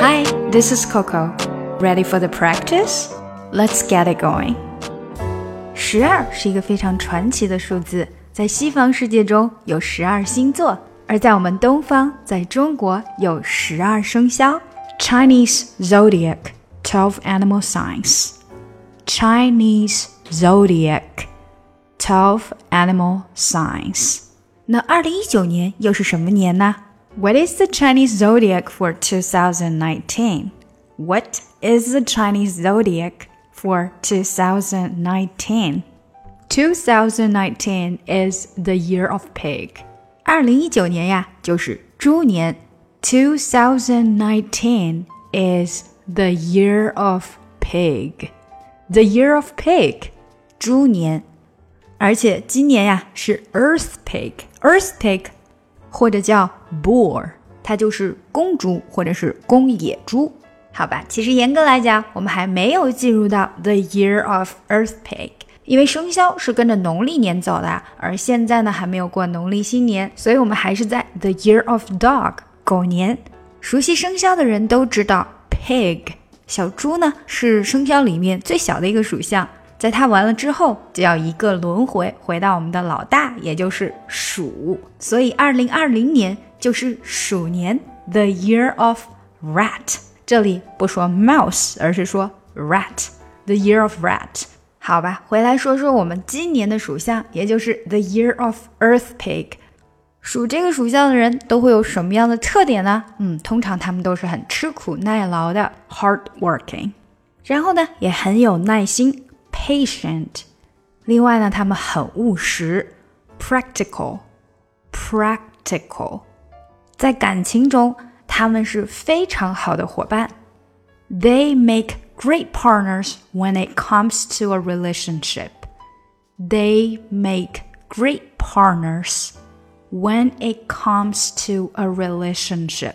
Hi, this is Coco. Ready for the practice? Let's get it going. 十二是一个非常传奇的数字，在西方世界中有十二星座，而在我们东方，在中国有十二生肖。Chinese zodiac, twelve animal signs. Chinese zodiac, twelve animal signs. 那二零一九年又是什么年呢 ？What is the Chinese zodiac for 2019? What is the Chinese zodiac for 2019? 2019 is the year of pig. 二零一九年呀，就是猪年。2019 is the year of pig. The year of pig，猪年。而且今年呀是 Earth Pig，Earth Pig， 或者叫 Boar，它就是公猪或者是公野猪，好吧？其实严格来讲，我们还没有进入到 The Year of Earth Pig，因为生肖是跟着农历年走的，而现在呢还没有过农历新年，所以我们还是在 The Year of Dog，狗年。熟悉生肖的人都知道，Pig，小猪呢是生肖里面最小的一个属相。在它完了之后，就要一个轮回回到我们的老大，也就是鼠。所以，二零二零年就是鼠年，the year of rat。这里不说 mouse，而是说 rat，the year of rat。好吧，回来说说我们今年的属相，也就是 the year of Earth Pig。属这个属相的人都会有什么样的特点呢？嗯，通常他们都是很吃苦耐劳的，hard working。然后呢，也很有耐心。patient。另外呢，他们很务实，practical，practical。在感情中，他们是非常好的伙伴。They make great partners when it comes to a relationship. They make great partners when it comes to a relationship.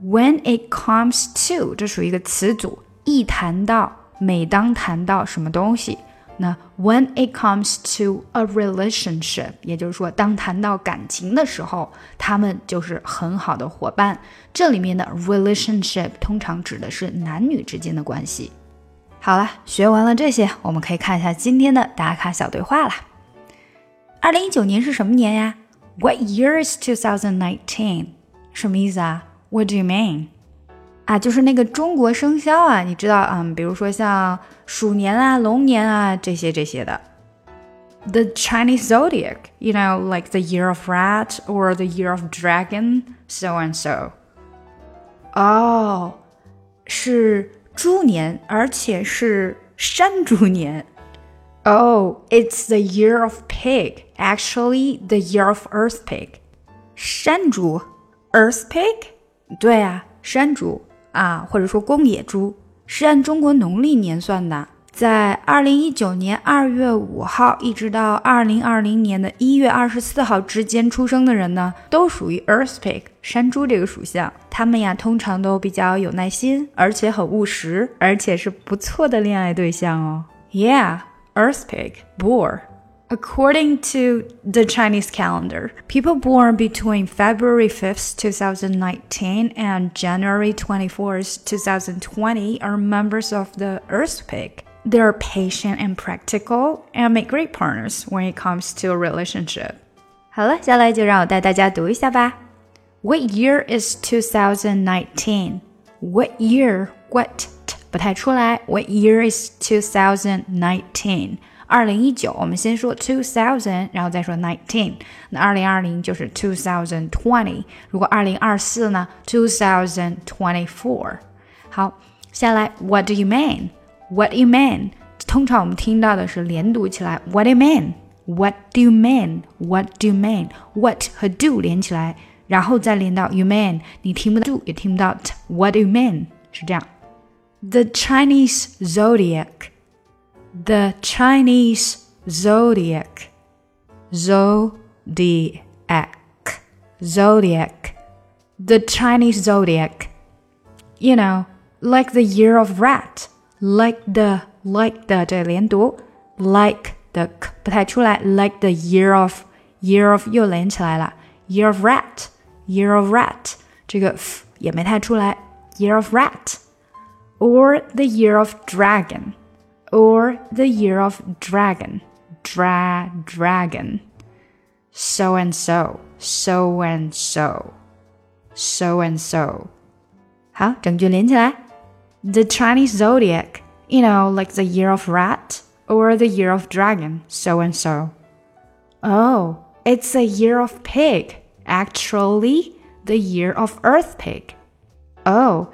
When it comes to 这属于一个词组，一谈到 每当谈到什么东西，那 when it comes to a relationship，也就是说，当谈到感情的时候，他们就是很好的伙伴。这里面的 relationship 通常指的是男女之间的关系。好了，学完了这些，我们可以看一下今天的打卡小对话了。二零一九年是什么年呀？What year is two thousand nineteen？什么意思啊？What do you mean？啊，就是那个中国生肖啊，你知道，嗯，比如说像鼠年啊、龙年啊这些这些的。The Chinese zodiac, you know, like the year of rat or the year of dragon, so and so. 哦，是猪年，而且是山猪年。Oh, it's the year of pig. Actually, the year of earth pig. 山猪，earth pig？对啊，山猪。 啊，或者说公野猪是按中国农历年算的，在二零一九年二月五号一直到二零二零年的一月二十四号之间出生的人呢，都属于 Earth Pig 山猪这个属相。他们呀，通常都比较有耐心，而且很务实，而且是不错的恋爱对象哦。Yeah，Earth Pig Boar。According to the Chinese calendar, people born between February 5th, 2019 and January 24th, 2020 are members of the Earth Pig. They are patient and practical and make great partners when it comes to a relationship. 好了，接下来就让我带大家读一下吧。What year is 2019? What year? What 不太出来。What year is 2019? 二零一九，我们先说 two thousand，然后再说 nineteen。那二零二零就是 two thousand twenty。如果二零二四呢，two thousand twenty four。好，下来 what do you mean？What do you mean？通常我们听到的是连读起来，What do you mean？What do you mean？What do you mean？What 和 do 连起来，然后再连到 you mean，你听不到 do 也听不到 What do you mean？是这样。The Chinese zodiac。the Chinese zodiac. Zodiac. Zodiac. The Chinese zodiac. You know, like the year of rat. Like the like the 这连读，like the 不太出来，like the year of year of 又连起来了，year of rat，year of rat 这个 f 也没太出来 year of rat, or the year of dragon, or the year of dragon, dra dragon, so and so, so and so, so and so. 好，整句连起来。The Chinese zodiac, you know, like the year of rat or the year of dragon, so and so. Oh, it's the year of pig. Actually, the year of earth pig. Oh,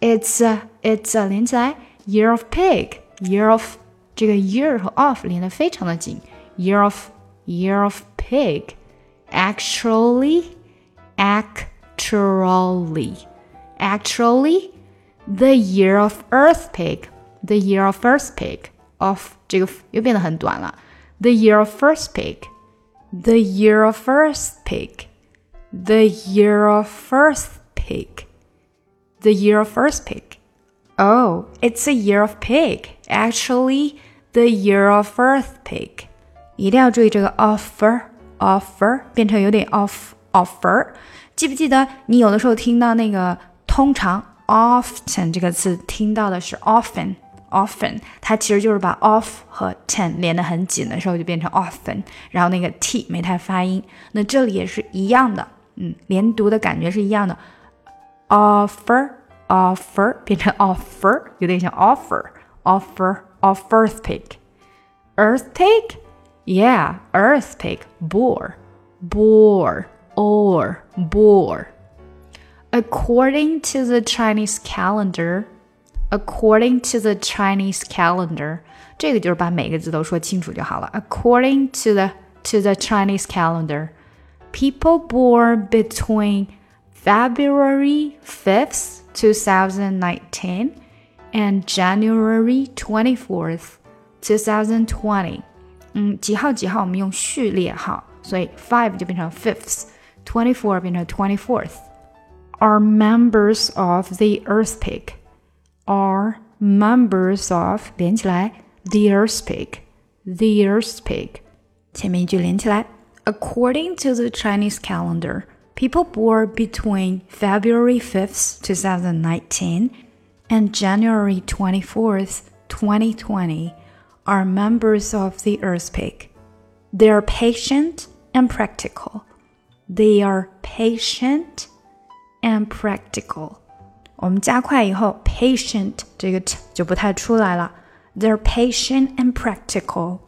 it's a it's a 连起来 year of pig year of 这个 year 和 of 连得非常的紧 year of year of pig actually actually actually the year of earth pig the year of first pig of 这个又变得很短了 the year of first pig the year of first pig the year of first pig the year of first pig. Oh, it's a year of pig. Actually, the year of earth pig. 一定要注意这个 offer offer 变成有点 off offer。记不记得你有的时候听到那个通常 often 这个词听到的是 often often，它其实就是把 off 和 ten 连得很紧的时候就变成 often，然后那个 t 没太发音。那这里也是一样的，嗯，连读的感觉是一样的。offer offer 变成 offer，有点像 offer，offer of earthquake。Earthquake? Yeah. Boar, boar, or boar. According to the Chinese calendar, according to the Chinese calendar，这个就是把每个字都说清楚就好了。According to the to the Chinese calendar, people born between February 5th, 2019 and January 24th, 2020。嗯，几号几号我们用序列号，所以 five 就变成 fifth, four 变成 twenty fourth。Are members of the earthquake? Are members of 连起来 the earthquake, The Earth Pig 前面一句连起来。According to the Chinese calendar people born between February 5th, 2019 and January 24th, 2020 are members of the Earth Pig. They are patient and practical. They are patient and practical. They are patient and practical,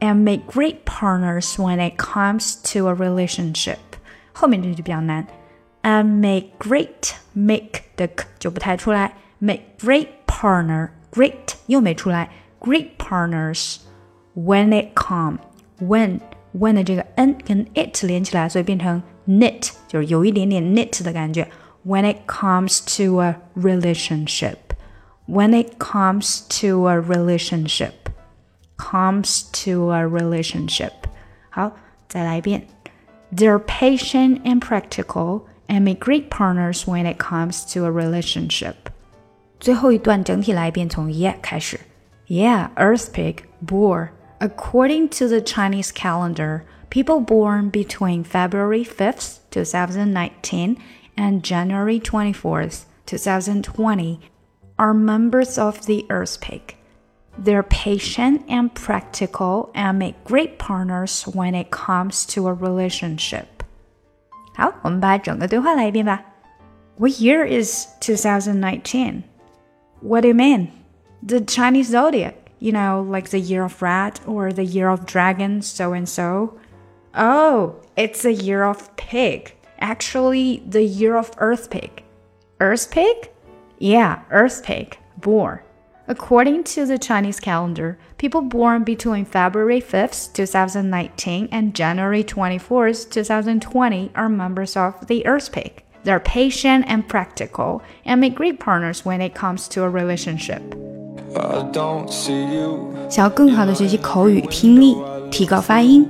and make great partners when it comes to a relationship. 后面这句比较难。And make great make 的 k 就不太出来，make great partner great 又没出来，great partners when it come when when 的这个 n 跟 it 连起来，所以变成 knit 就是有一点点 knit 的感觉。When it comes to a relationship, when it comes to a relationship, comes to a relationship。好，再来一遍。 they're patient and practical and make great partners when it comes to a relationship. 最后一段整体来一遍，从 yeah 开始。Yeah, Earth pig, boar. According to the Chinese calendar, people born between February 5th, 2019 and January 24th, 2020 are members of the Earth pig. They're patient and practical and make great partners when it comes to a relationship. 好，我们把整个对话来一遍吧。What year is 2019? What do you mean? The Chinese zodiac, you know, like the year of rat or the year of dragon, so and so. Oh, it's the year of pig. Actually, the year of earth pig. Earth pig? Yeah, earth pig. Boar. According to the Chinese calendar, people born between February 5th, 2019 and January 24th, 2020 are members of the Earth Pig. They're patient and practical and make great partners when it comes to a relationship. 想要更好的学习口语听力，提高发音。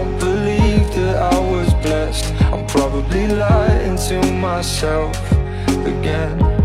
I'm lying to myself again